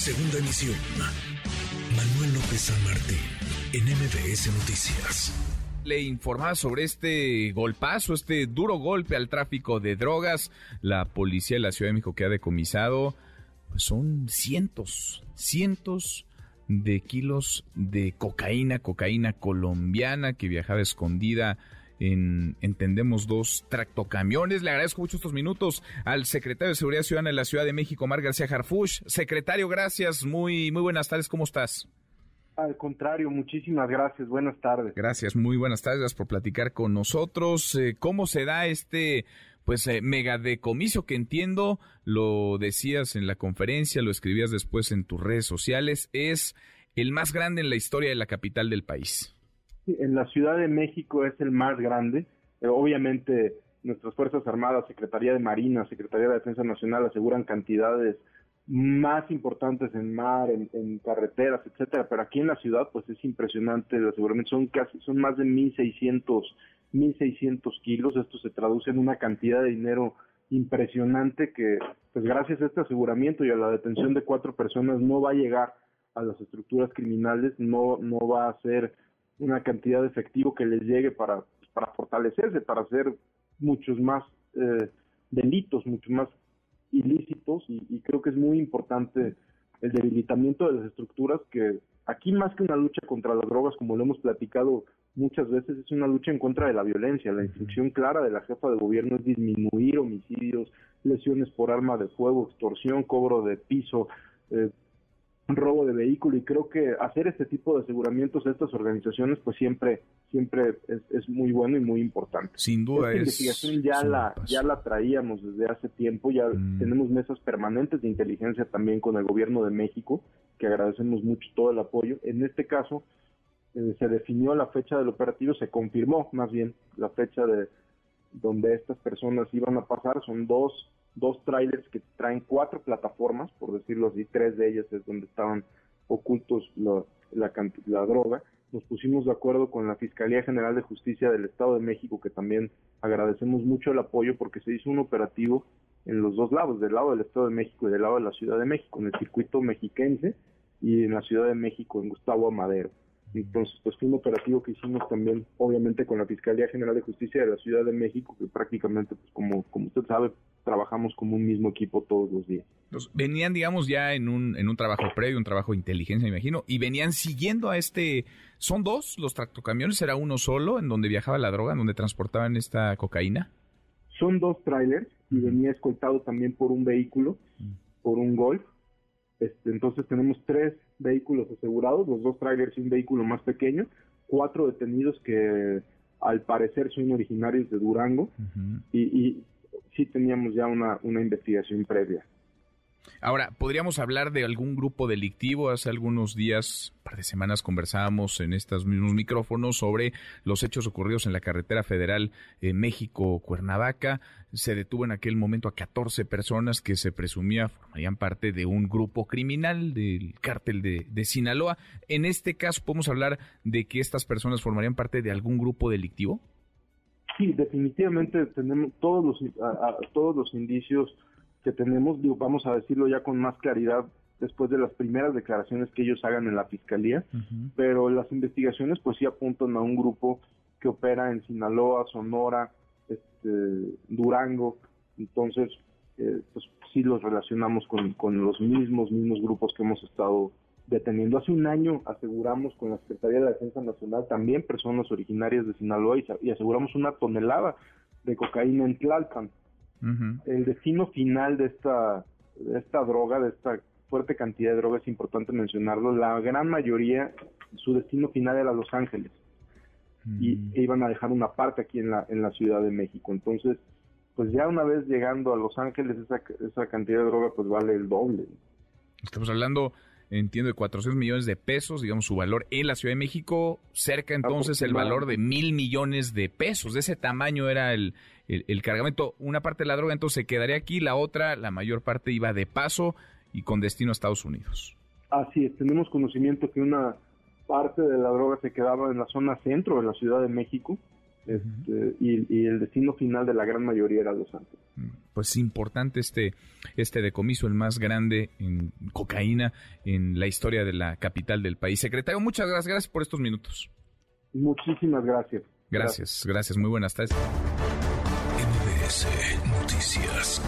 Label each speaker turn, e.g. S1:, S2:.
S1: Segunda emisión. Manuel López San Martín, en MBS Noticias.
S2: Le informaba sobre este golpazo, este duro golpe al tráfico de drogas. La policía de la Ciudad de México que ha decomisado, pues son cientos, cientos de kilos de cocaína, cocaína colombiana que viajaba escondida en, entendemos, dos tractocamiones. Le agradezco mucho estos minutos al secretario de Seguridad Ciudadana de la Ciudad de México, Mar García Harfush. Secretario, gracias. Muy, muy buenas tardes. ¿Cómo estás?
S3: Al contrario, muchísimas gracias. Buenas tardes.
S2: Gracias, muy buenas tardes. Gracias por platicar con nosotros. Eh, ¿Cómo se da este pues eh, mega decomiso que entiendo, lo decías en la conferencia, lo escribías después en tus redes sociales, es el más grande en la historia de la capital del país?
S3: En la Ciudad de México es el más grande. Eh, obviamente nuestras Fuerzas Armadas, Secretaría de Marina, Secretaría de Defensa Nacional aseguran cantidades más importantes en mar, en, carreteras, etcétera, pero aquí en la ciudad pues es impresionante el aseguramiento, son casi son más de 1600 1600 kilos, esto se traduce en una cantidad de dinero impresionante que pues gracias a este aseguramiento y a la detención de cuatro personas no va a llegar a las estructuras criminales, no no va a ser una cantidad de efectivo que les llegue para, para fortalecerse, para hacer muchos más eh, delitos, muchos más ilícitos y, creo que es muy importante el debilitamiento de las estructuras que aquí más que una lucha contra las drogas, como lo hemos platicado muchas veces, es una lucha en contra de la violencia. La instrucción clara de la jefa de gobierno es disminuir homicidios, lesiones por arma de fuego, extorsión, cobro de piso, eh, robo de vehículo y creo que hacer este tipo de aseguramientos a estas organizaciones pues siempre siempre es, muy bueno y muy importante.
S2: Sin duda
S3: Esta investigación ya la ya la traíamos desde hace tiempo, ya mm. tenemos mesas permanentes de inteligencia también con el gobierno de México, que agradecemos mucho todo el apoyo. En este caso eh, se definió la fecha del operativo, se confirmó más bien la fecha de donde estas personas iban a pasar, son dos dos trailers que traen cuatro plataformas, por decirlo así, tres de ellas es donde estaban ocultos la, la, droga. Nos pusimos de acuerdo con la Fiscalía General de Justicia del Estado de México, que también agradecemos mucho el apoyo porque se hizo un operativo en los dos lados, del lado del Estado de México y del lado de la Ciudad de México, en el circuito mexiquense y en la Ciudad de México, en Gustavo Amadero. Entonces, pues fue un operativo que hicimos también, obviamente, con la Fiscalía General de Justicia de la Ciudad de México, que prácticamente, pues como, como usted sabe, trabajamos como un mismo equipo todos los días.
S2: venían, digamos, ya en un, en un trabajo previo, un trabajo de inteligencia, me imagino, y venían siguiendo a este... ¿Son dos los tractocamiones? ¿Era uno solo en donde viajaba la droga, en donde transportaban esta cocaína?
S3: Son dos trailers y venía escoltado también por un vehículo, por un Golf. Este, entonces tenemos tres vehículos asegurados, los dos trailers y un vehículo más pequeño, cuatro detenidos que al parecer son originarios de Durango y, y, sí teníamos ya una, una investigación previa.
S2: Ahora, ¿podríamos hablar de algún grupo delictivo? Hace algunos días, un par de semanas, conversábamos en estos mismos micrófonos sobre los hechos ocurridos en la carretera federal eh, México-Cuernavaca. Se detuvo en aquel momento a 14 personas que se presumía formarían parte de un grupo criminal del cártel de, Sinaloa. En este caso, ¿podemos hablar de que estas personas formarían parte de algún grupo delictivo?
S3: Sí, definitivamente tenemos todos los, todos los indicios que tenemos, digo, vamos a decirlo ya con más claridad después de las primeras declaraciones que ellos hagan en la fiscalía, pero las investigaciones pues sí apuntan a un grupo que opera en Sinaloa, Sonora, este, Durango, entonces eh, pues sí los relacionamos con, con los mismos, mismos grupos que hemos estado deteniendo. Hace un año aseguramos con la Secretaría de la Defensa Nacional también personas originarias de Sinaloa y, aseguramos una tonelada de cocaína en Tlalpan. El destino final de esta, de esta droga, de esta fuerte cantidad de droga, es importante mencionarlo, la gran mayoría, su destino final era Los Ángeles. Y mm. iban a dejar una parte aquí en la, en la Ciudad de México. Entonces, pues ya una vez llegando a Los Ángeles, esa, esa cantidad de droga pues vale el doble.
S2: Estamos hablando entiendo, de 400 millones de pesos, digamos, su valor en la Ciudad de México, cerca entonces el valor de mil millones de pesos. De ese tamaño era el, el, cargamento. Una parte de la droga entonces se quedaría aquí, la otra, la mayor parte iba de paso y con destino a Estados Unidos.
S3: Así es, tenemos conocimiento que una parte de la droga se quedaba en la zona centro de la Ciudad de México este, y, el destino final de la gran mayoría era Los Santos.
S2: Pues importante este, este decomiso, el más grande en cocaína en la historia de la capital del país. Secretario, muchas gracias, gracias por estos minutos.
S3: Muchísimas gracias.
S2: Gracias, gracias, muy buenas tardes.
S1: Noticias.